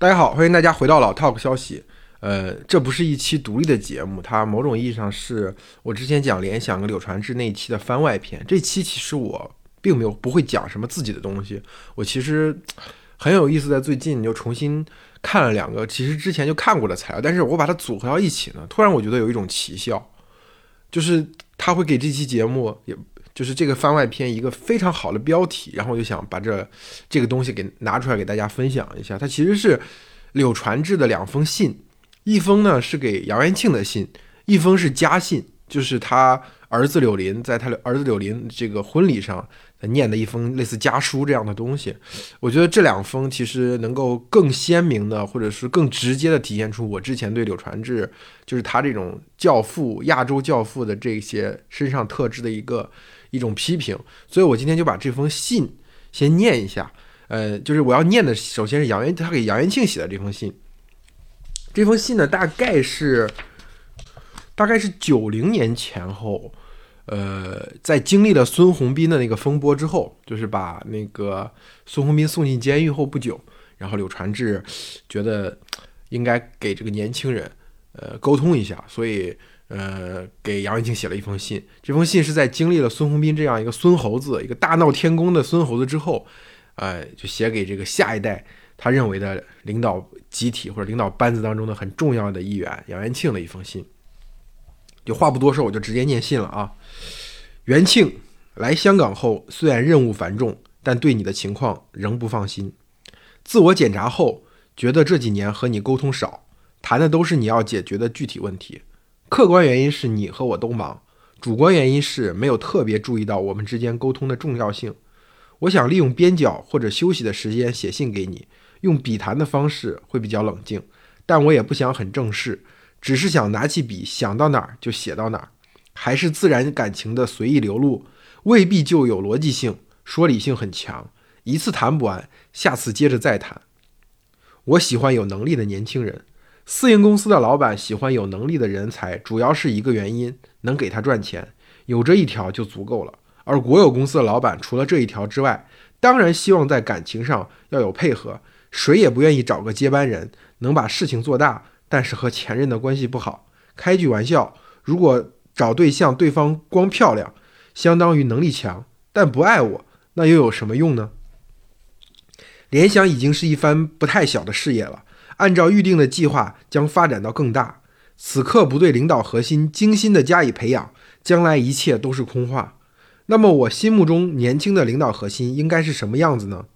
大家好，欢迎大家回到老 Talk 消息。呃，这不是一期独立的节目，它某种意义上是我之前讲联想跟柳传志那一期的番外篇。这期其实我并没有不会讲什么自己的东西，我其实很有意思，在最近又重新看了两个其实之前就看过的材料，但是我把它组合到一起呢，突然我觉得有一种奇效，就是它会给这期节目也。就是这个番外篇一个非常好的标题，然后我就想把这这个东西给拿出来给大家分享一下。它其实是柳传志的两封信，一封呢是给杨元庆的信，一封是家信，就是他儿子柳林在他的儿子柳林这个婚礼上念的一封类似家书这样的东西。我觉得这两封其实能够更鲜明的，或者是更直接的体现出我之前对柳传志，就是他这种教父、亚洲教父的这些身上特质的一个。一种批评，所以我今天就把这封信先念一下。呃，就是我要念的，首先是杨元他给杨元庆写的这封信。这封信呢，大概是大概是九零年前后，呃，在经历了孙宏斌的那个风波之后，就是把那个孙宏斌送进监狱后不久，然后柳传志觉得应该给这个年轻人呃沟通一下，所以。呃，给杨元庆写了一封信。这封信是在经历了孙宏斌这样一个孙猴子、一个大闹天宫的孙猴子之后，呃，就写给这个下一代他认为的领导集体或者领导班子当中的很重要的一员杨元庆的一封信。就话不多说，我就直接念信了啊。元庆来香港后，虽然任务繁重，但对你的情况仍不放心。自我检查后，觉得这几年和你沟通少，谈的都是你要解决的具体问题。客观原因是你和我都忙，主观原因是没有特别注意到我们之间沟通的重要性。我想利用边角或者休息的时间写信给你，用笔谈的方式会比较冷静，但我也不想很正式，只是想拿起笔想到哪儿就写到哪儿，还是自然感情的随意流露，未必就有逻辑性，说理性很强，一次谈不完，下次接着再谈。我喜欢有能力的年轻人。私营公司的老板喜欢有能力的人才，主要是一个原因，能给他赚钱，有这一条就足够了。而国有公司的老板除了这一条之外，当然希望在感情上要有配合，谁也不愿意找个接班人能把事情做大，但是和前任的关系不好。开句玩笑，如果找对象对方光漂亮，相当于能力强，但不爱我，那又有什么用呢？联想已经是一番不太小的事业了。按照预定的计划，将发展到更大。此刻不对领导核心精心的加以培养，将来一切都是空话。那么我心目中年轻的领导核心应该是什么样子呢？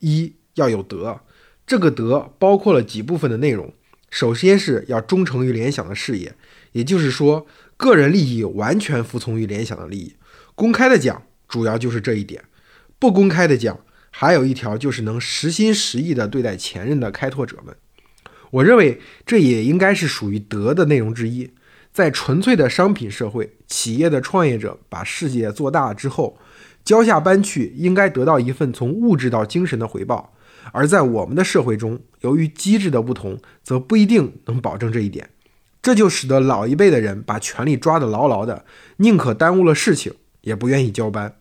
一要有德，这个德包括了几部分的内容。首先是要忠诚于联想的事业，也就是说，个人利益完全服从于联想的利益。公开的讲，主要就是这一点；不公开的讲，还有一条就是能实心实意地对待前任的开拓者们。我认为这也应该是属于德的内容之一。在纯粹的商品社会，企业的创业者把事业做大之后，交下班去，应该得到一份从物质到精神的回报。而在我们的社会中，由于机制的不同，则不一定能保证这一点。这就使得老一辈的人把权力抓得牢牢的，宁可耽误了事情，也不愿意交班。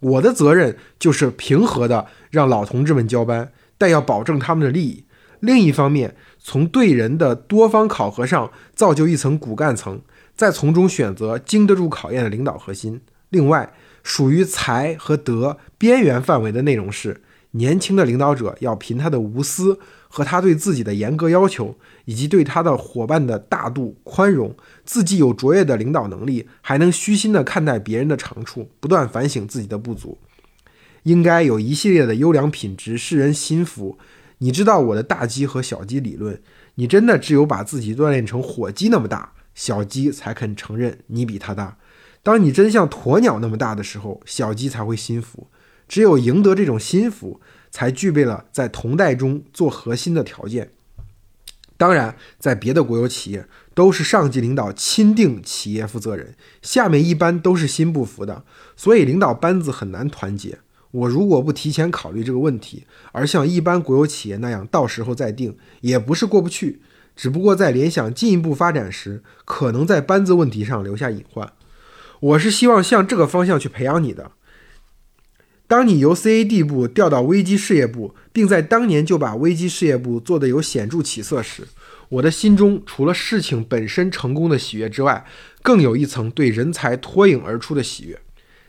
我的责任就是平和的让老同志们交班，但要保证他们的利益。另一方面，从对人的多方考核上造就一层骨干层，再从中选择经得住考验的领导核心。另外，属于才和德边缘范围的内容是：年轻的领导者要凭他的无私和他对自己的严格要求，以及对他的伙伴的大度宽容，自己有卓越的领导能力，还能虚心地看待别人的长处，不断反省自己的不足，应该有一系列的优良品质，使人心服。你知道我的大鸡和小鸡理论，你真的只有把自己锻炼成火鸡那么大，小鸡才肯承认你比它大。当你真像鸵鸟那么大的时候，小鸡才会心服。只有赢得这种心服，才具备了在同代中做核心的条件。当然，在别的国有企业，都是上级领导钦定企业负责人，下面一般都是心不服的，所以领导班子很难团结。我如果不提前考虑这个问题，而像一般国有企业那样到时候再定，也不是过不去，只不过在联想进一步发展时，可能在班子问题上留下隐患。我是希望向这个方向去培养你的。当你由 CAD 部调到危机事业部，并在当年就把危机事业部做得有显著起色时，我的心中除了事情本身成功的喜悦之外，更有一层对人才脱颖而出的喜悦。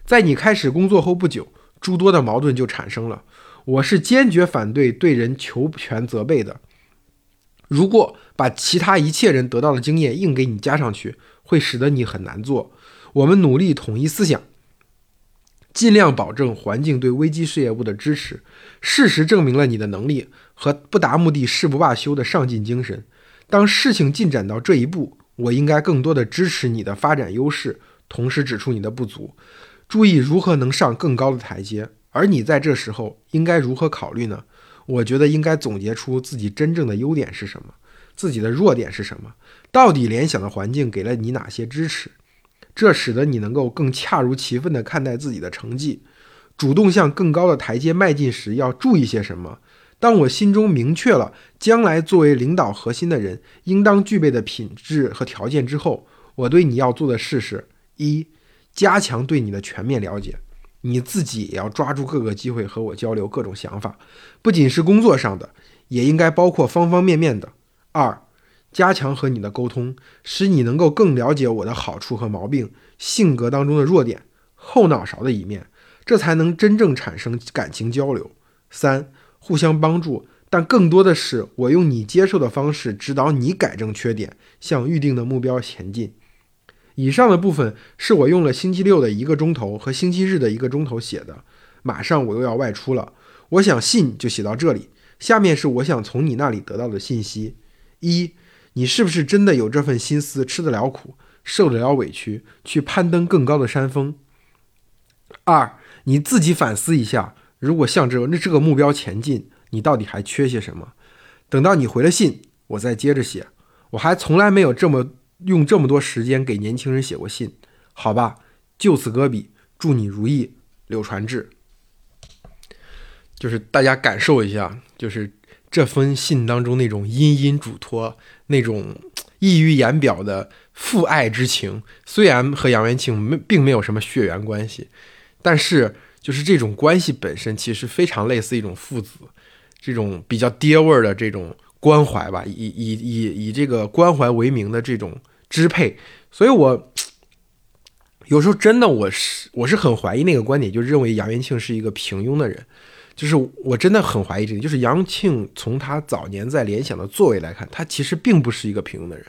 在你开始工作后不久，诸多的矛盾就产生了。我是坚决反对对人求全责备的。如果把其他一切人得到的经验硬给你加上去，会使得你很难做。我们努力统一思想。尽量保证环境对危机事业部的支持。事实证明了你的能力和不达目的誓不罢休的上进精神。当事情进展到这一步，我应该更多的支持你的发展优势，同时指出你的不足，注意如何能上更高的台阶。而你在这时候应该如何考虑呢？我觉得应该总结出自己真正的优点是什么，自己的弱点是什么，到底联想的环境给了你哪些支持。这使得你能够更恰如其分地看待自己的成绩，主动向更高的台阶迈进时要注意些什么。当我心中明确了将来作为领导核心的人应当具备的品质和条件之后，我对你要做的事是：一、加强对你的全面了解，你自己也要抓住各个机会和我交流各种想法，不仅是工作上的，也应该包括方方面面的。二、加强和你的沟通，使你能够更了解我的好处和毛病、性格当中的弱点、后脑勺的一面，这才能真正产生感情交流。三、互相帮助，但更多的是我用你接受的方式指导你改正缺点，向预定的目标前进。以上的部分是我用了星期六的一个钟头和星期日的一个钟头写的。马上我又要外出了，我想信就写到这里。下面是我想从你那里得到的信息：一。你是不是真的有这份心思，吃得了苦，受得了委屈，去攀登更高的山峰？二，你自己反思一下，如果向着那这个目标前进，你到底还缺些什么？等到你回了信，我再接着写。我还从来没有这么用这么多时间给年轻人写过信，好吧？就此搁笔，祝你如意，柳传志。就是大家感受一下，就是。这封信当中那种殷殷嘱托，那种溢于言表的父爱之情，虽然和杨元庆没并没有什么血缘关系，但是就是这种关系本身其实非常类似一种父子，这种比较爹味儿的这种关怀吧，以以以以这个关怀为名的这种支配，所以我有时候真的我是我是很怀疑那个观点，就认为杨元庆是一个平庸的人。就是我真的很怀疑这个，就是杨庆从他早年在联想的作为来看，他其实并不是一个平庸的人，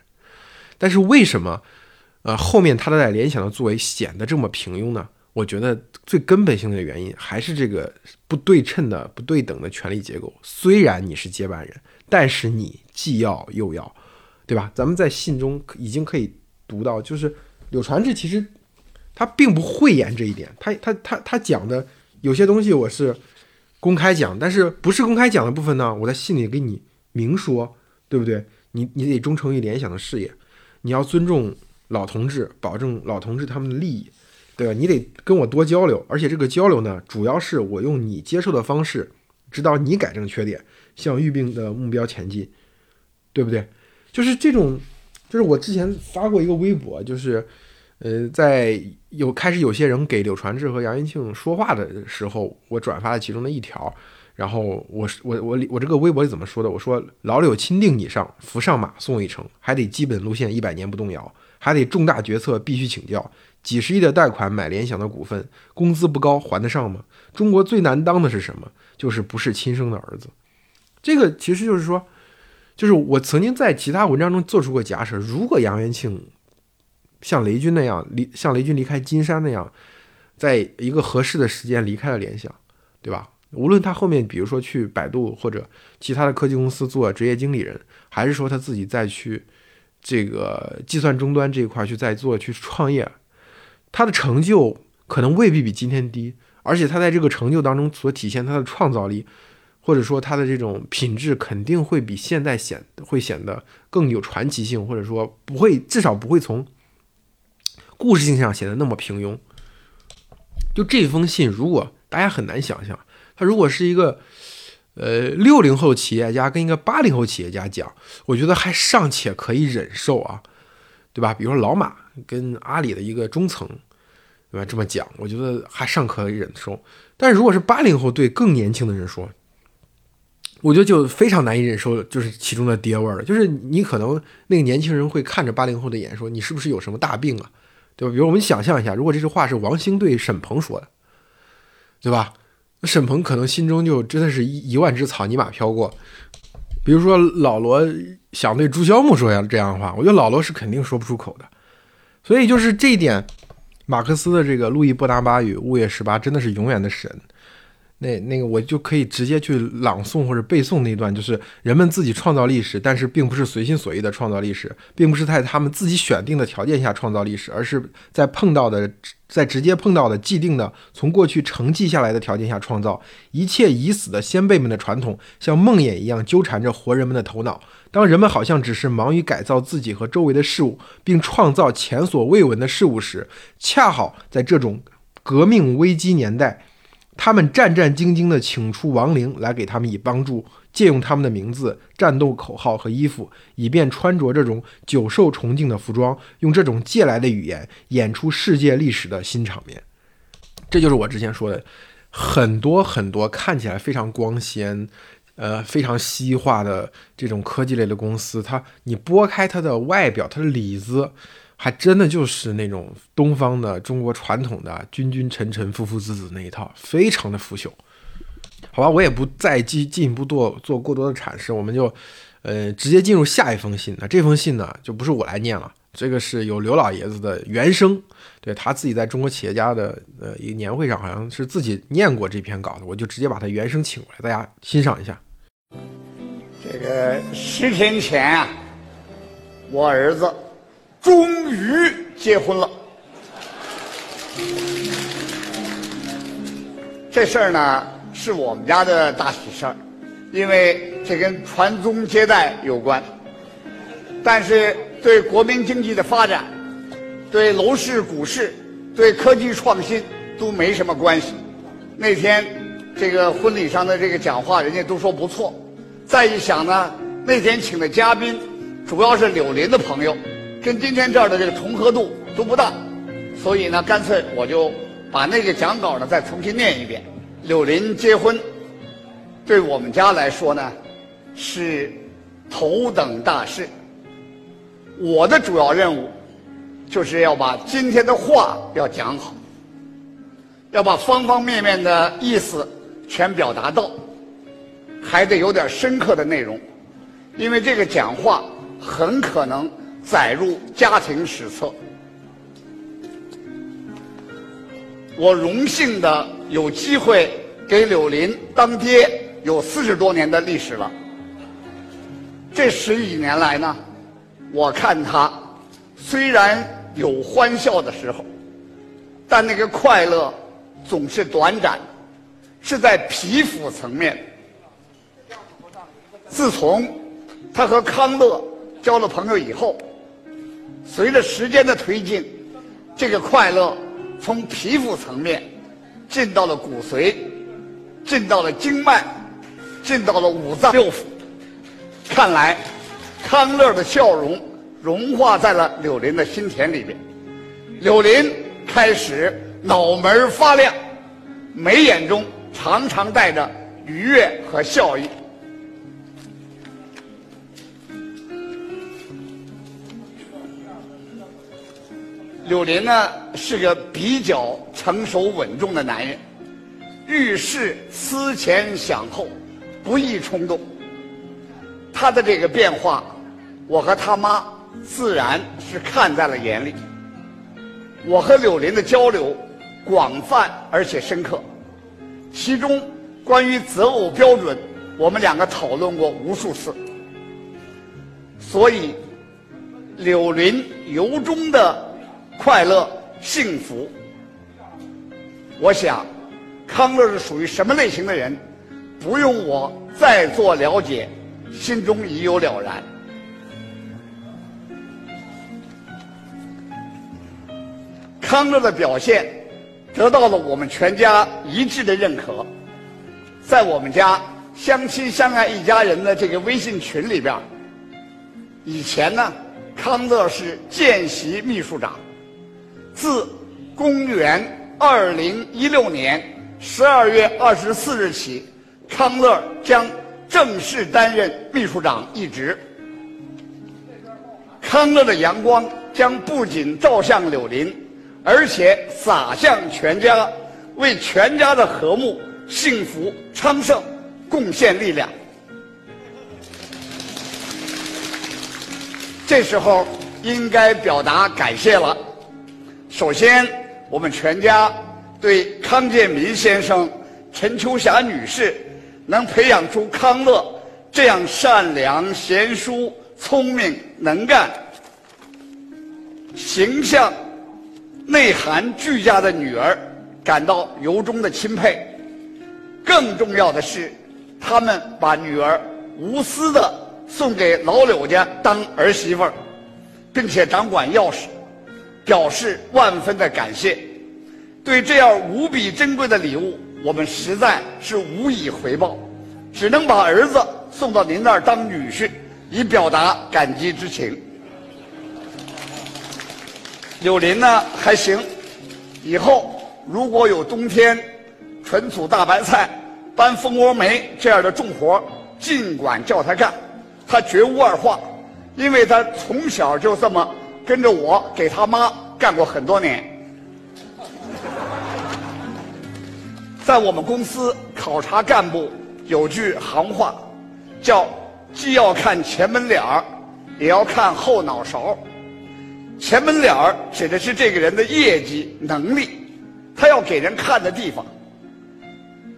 但是为什么，呃，后面他在联想的作为显得这么平庸呢？我觉得最根本性的原因还是这个不对称的、不对等的权力结构。虽然你是接班人，但是你既要又要，对吧？咱们在信中已经可以读到，就是柳传志其实他并不讳言这一点，他他他他讲的有些东西我是。公开讲，但是不是公开讲的部分呢？我在信里给你明说，对不对？你你得忠诚于联想的事业，你要尊重老同志，保证老同志他们的利益，对吧？你得跟我多交流，而且这个交流呢，主要是我用你接受的方式，指导你改正缺点，向预定的目标前进，对不对？就是这种，就是我之前发过一个微博，就是。呃，在有开始有些人给柳传志和杨元庆说话的时候，我转发了其中的一条，然后我我我我这个微博里怎么说的？我说老柳钦定你上，扶上马送一程，还得基本路线一百年不动摇，还得重大决策必须请教，几十亿的贷款买联想的股份，工资不高还得上吗？中国最难当的是什么？就是不是亲生的儿子。这个其实就是说，就是我曾经在其他文章中做出过假设，如果杨元庆。像雷军那样离，像雷军离开金山那样，在一个合适的时间离开了联想，对吧？无论他后面，比如说去百度或者其他的科技公司做职业经理人，还是说他自己再去这个计算终端这一块去再做去创业，他的成就可能未必比今天低，而且他在这个成就当中所体现他的创造力，或者说他的这种品质，肯定会比现在显会显得更有传奇性，或者说不会，至少不会从。故事性上显得那么平庸，就这封信，如果大家很难想象，他如果是一个呃六零后企业家跟一个八零后企业家讲，我觉得还尚且可以忍受啊，对吧？比如说老马跟阿里的一个中层，对吧？这么讲，我觉得还尚可以忍受。但是如果是八零后对更年轻的人说，我觉得就非常难以忍受，就是其中的爹味儿了。就是你可能那个年轻人会看着八零后的眼说：“你是不是有什么大病啊？”对吧？比如我们想象一下，如果这句话是王兴对沈鹏说的，对吧？沈鹏可能心中就真的是一一万只草泥马飘过。比如说老罗想对朱萧木说下这样的话，我觉得老罗是肯定说不出口的。所以就是这一点，马克思的这个路易波拿巴与《物业十八》真的是永远的神。那那个我就可以直接去朗诵或者背诵那段，就是人们自己创造历史，但是并不是随心所欲的创造历史，并不是在他们自己选定的条件下创造历史，而是在碰到的，在直接碰到的既定的从过去承继下来的条件下创造。一切已死的先辈们的传统，像梦魇一样纠缠着活人们的头脑。当人们好像只是忙于改造自己和周围的事物，并创造前所未闻的事物时，恰好在这种革命危机年代。他们战战兢兢地请出亡灵来给他们以帮助，借用他们的名字、战斗口号和衣服，以便穿着这种久受崇敬的服装，用这种借来的语言演出世界历史的新场面。这就是我之前说的，很多很多看起来非常光鲜、呃非常西化的这种科技类的公司，它你拨开它的外表，它的里子。还真的就是那种东方的中国传统的君君臣臣父父子子那一套，非常的腐朽。好吧，我也不再进进一步做做过多的阐释，我们就呃直接进入下一封信。那这封信呢，就不是我来念了，这个是有刘老爷子的原声，对他自己在中国企业家的呃一个年会上，好像是自己念过这篇稿子，我就直接把他原声请过来，大家欣赏一下。这个十天前啊，我儿子。终于结婚了，这事儿呢是我们家的大喜事儿，因为这跟传宗接代有关。但是对国民经济的发展、对楼市、股市、对科技创新都没什么关系。那天这个婚礼上的这个讲话，人家都说不错。再一想呢，那天请的嘉宾主要是柳林的朋友。跟今天这儿的这个重合度都不大，所以呢，干脆我就把那个讲稿呢再重新念一遍。柳林结婚，对我们家来说呢，是头等大事。我的主要任务就是要把今天的话要讲好，要把方方面面的意思全表达到，还得有点深刻的内容，因为这个讲话很可能。载入家庭史册。我荣幸的有机会给柳林当爹，有四十多年的历史了。这十几年来呢，我看他虽然有欢笑的时候，但那个快乐总是短暂，是在皮肤层面。自从他和康乐交了朋友以后。随着时间的推进，这个快乐从皮肤层面进到了骨髓，进到了经脉，进到了五脏六腑。看来，康乐的笑容融化在了柳林的心田里边。柳林开始脑门发亮，眉眼中常常带着愉悦和笑意。柳林呢是个比较成熟稳重的男人，遇事思前想后，不易冲动。他的这个变化，我和他妈自然是看在了眼里。我和柳林的交流广泛而且深刻，其中关于择偶标准，我们两个讨论过无数次。所以，柳林由衷的。快乐、幸福，我想，康乐是属于什么类型的人，不用我再做了解，心中已有了然。康乐的表现得到了我们全家一致的认可，在我们家相亲相爱一家人的这个微信群里边，以前呢，康乐是见习秘书长。自公元二零一六年十二月二十四日起，康乐将正式担任秘书长一职。康乐的阳光将不仅照向柳林，而且洒向全家，为全家的和睦、幸福、昌盛贡献力量。这时候应该表达感谢了。首先，我们全家对康建民先生、陈秋霞女士能培养出康乐这样善良、贤淑、聪明、能干、形象、内涵俱佳的女儿感到由衷的钦佩。更重要的是，他们把女儿无私的。送给老柳家当儿媳妇，并且掌管钥匙，表示万分的感谢。对这样无比珍贵的礼物，我们实在是无以回报，只能把儿子送到您那儿当女婿，以表达感激之情。柳林呢还行，以后如果有冬天存储大白菜、搬蜂窝煤这样的重活，尽管叫他干。他绝无二话，因为他从小就这么跟着我给他妈干过很多年。在我们公司考察干部有句行话，叫“既要看前门脸儿，也要看后脑勺”。前门脸儿指的是这个人的业绩能力，他要给人看的地方；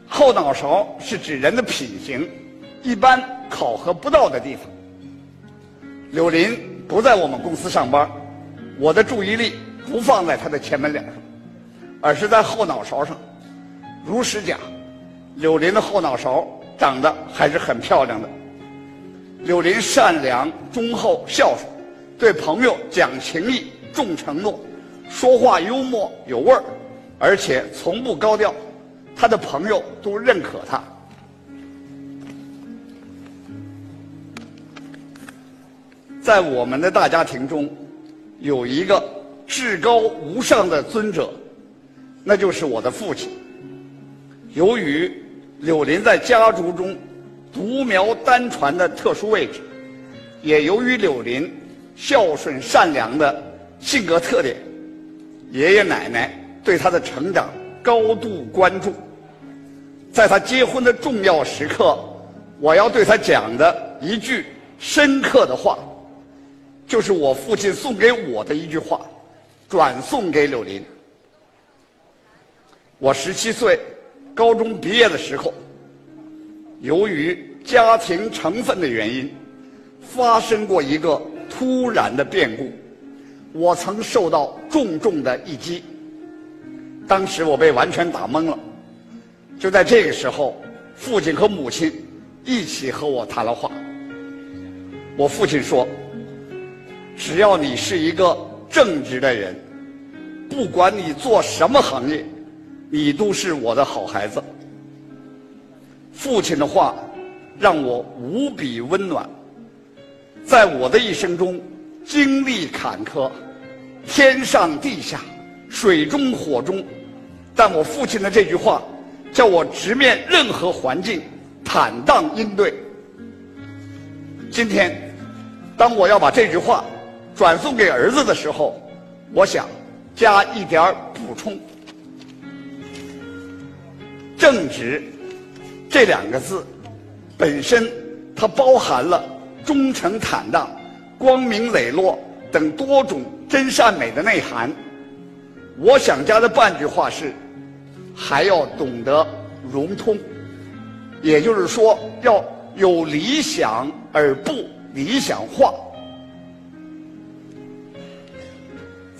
后脑勺是指人的品行。一般考核不到的地方，柳林不在我们公司上班，我的注意力不放在他的前门脸上，而是在后脑勺上。如实讲，柳林的后脑勺长得还是很漂亮的。柳林善良、忠厚、孝顺，对朋友讲情义、重承诺，说话幽默有味儿，而且从不高调，他的朋友都认可他。在我们的大家庭中，有一个至高无上的尊者，那就是我的父亲。由于柳林在家族中独苗单传的特殊位置，也由于柳林孝顺善良的性格特点，爷爷奶奶对他的成长高度关注。在他结婚的重要时刻，我要对他讲的一句深刻的话。就是我父亲送给我的一句话，转送给柳林。我十七岁，高中毕业的时候，由于家庭成分的原因，发生过一个突然的变故，我曾受到重重的一击。当时我被完全打懵了。就在这个时候，父亲和母亲一起和我谈了话。我父亲说。只要你是一个正直的人，不管你做什么行业，你都是我的好孩子。父亲的话让我无比温暖。在我的一生中，经历坎坷，天上地下，水中火中，但我父亲的这句话，叫我直面任何环境，坦荡应对。今天，当我要把这句话。转送给儿子的时候，我想加一点补充。正直这两个字本身，它包含了忠诚坦荡、光明磊落等多种真善美的内涵。我想加的半句话是：还要懂得融通，也就是说，要有理想而不理想化。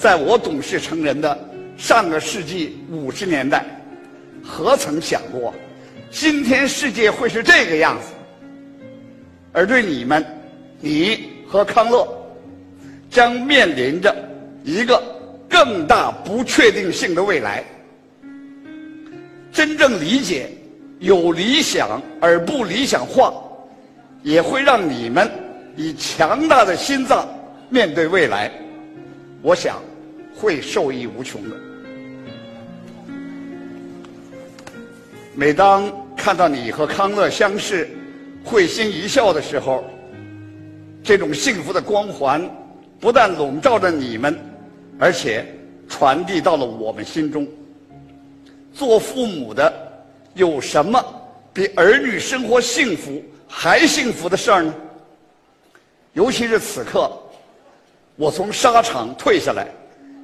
在我懂事成人的上个世纪五十年代，何曾想过今天世界会是这个样子？而对你们，你和康乐将面临着一个更大不确定性的未来。真正理解有理想而不理想化，也会让你们以强大的心脏面对未来。我想。会受益无穷的。每当看到你和康乐相视会心一笑的时候这种幸福的光环不但笼罩着你们而且传递到了我们心中。做父母的有什么比儿女生活幸福还幸福的事儿呢？尤其是此刻我从沙场退下来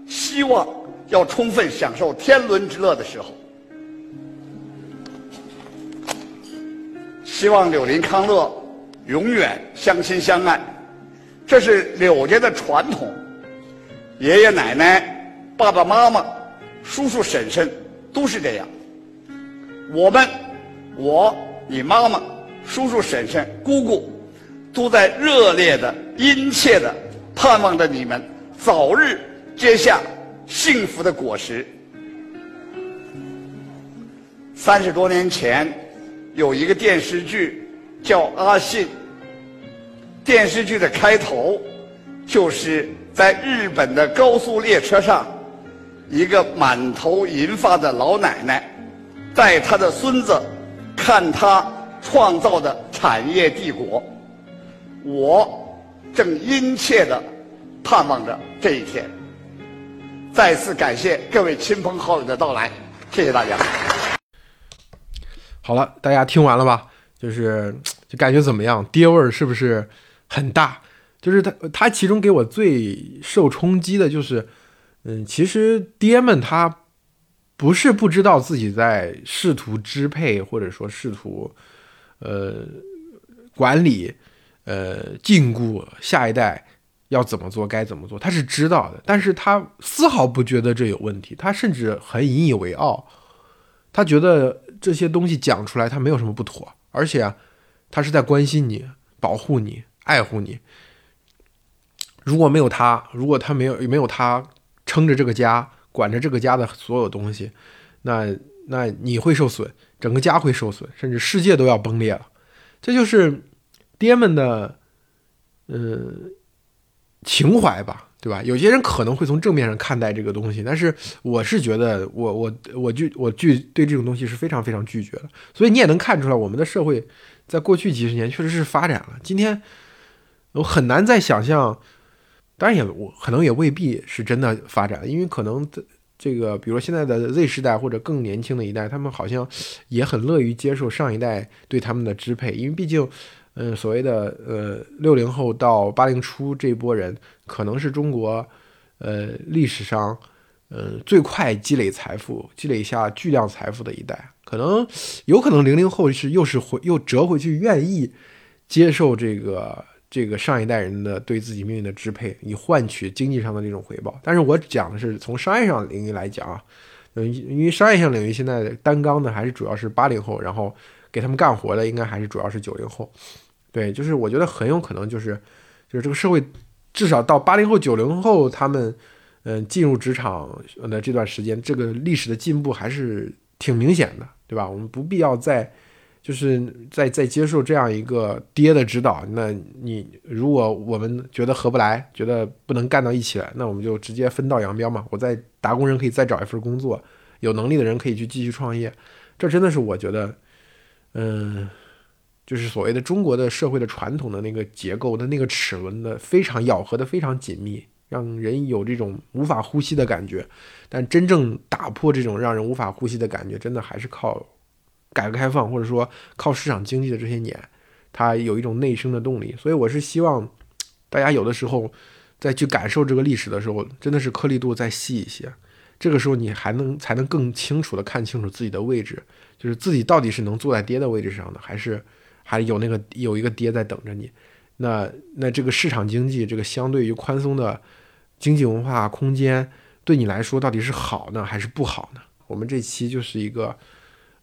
希望要充分享受天伦之乐的时候。希望柳林康乐永远相亲相爱，这是柳家的传统。爷爷奶奶、爸爸妈妈、叔叔婶婶都是这样。我们，我、你妈妈、叔叔婶婶、姑姑，都在热烈的、殷切的盼望着你们早日结下幸福的果实。三十多年前。有一个电视剧叫《阿信》，电视剧的开头就是在日本的高速列车上，一个满头银发的老奶奶带她的孙子看她创造的产业帝国。我正殷切的盼望着这一天。再次感谢各位亲朋好友的到来，谢谢大家。好了，大家听完了吧？就是就感觉怎么样？爹味儿是不是很大？就是他他其中给我最受冲击的就是，嗯，其实爹们他不是不知道自己在试图支配或者说试图呃管理呃禁锢下一代要怎么做该怎么做，他是知道的，但是他丝毫不觉得这有问题，他甚至很引以为傲，他觉得。这些东西讲出来，他没有什么不妥，而且，他是在关心你、保护你、爱护你。如果没有他，如果他没有没有他撑着这个家、管着这个家的所有东西，那那你会受损，整个家会受损，甚至世界都要崩裂了。这就是爹们的，呃，情怀吧。对吧？有些人可能会从正面上看待这个东西，但是我是觉得，我我我拒我拒对这种东西是非常非常拒绝的。所以你也能看出来，我们的社会在过去几十年确实是发展了。今天我很难再想象，当然也我可能也未必是真的发展了，因为可能这个，比如说现在的 Z 时代或者更年轻的一代，他们好像也很乐于接受上一代对他们的支配，因为毕竟。嗯，所谓的呃六零后到八零初这波人，可能是中国呃历史上呃最快积累财富、积累下巨量财富的一代。可能有可能零零后是又是回又折回去，愿意接受这个这个上一代人的对自己命运的支配，以换取经济上的这种回报。但是我讲的是从商业上领域来讲啊，嗯，因为商业性领域现在担纲的还是主要是八零后，然后给他们干活的应该还是主要是九零后。对，就是我觉得很有可能就是，就是这个社会至少到八零后、九零后他们，嗯，进入职场的这段时间，这个历史的进步还是挺明显的，对吧？我们不必要再，就是在在接受这样一个爹的指导。那你如果我们觉得合不来，觉得不能干到一起来，那我们就直接分道扬镳嘛。我在打工人可以再找一份工作，有能力的人可以去继续创业。这真的是我觉得，嗯。就是所谓的中国的社会的传统的那个结构的那个齿轮的非常咬合的非常紧密，让人有这种无法呼吸的感觉。但真正打破这种让人无法呼吸的感觉，真的还是靠改革开放或者说靠市场经济的这些年，它有一种内生的动力。所以我是希望大家有的时候再去感受这个历史的时候，真的是颗粒度再细一些。这个时候你还能才能更清楚的看清楚自己的位置，就是自己到底是能坐在爹的位置上的，还是。还有那个有一个爹在等着你，那那这个市场经济，这个相对于宽松的经济文化空间，对你来说到底是好呢还是不好呢？我们这期就是一个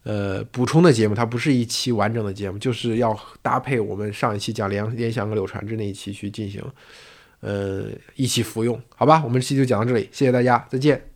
呃补充的节目，它不是一期完整的节目，就是要搭配我们上一期讲联联想和柳传志那一期去进行呃一起服用，好吧？我们这期就讲到这里，谢谢大家，再见。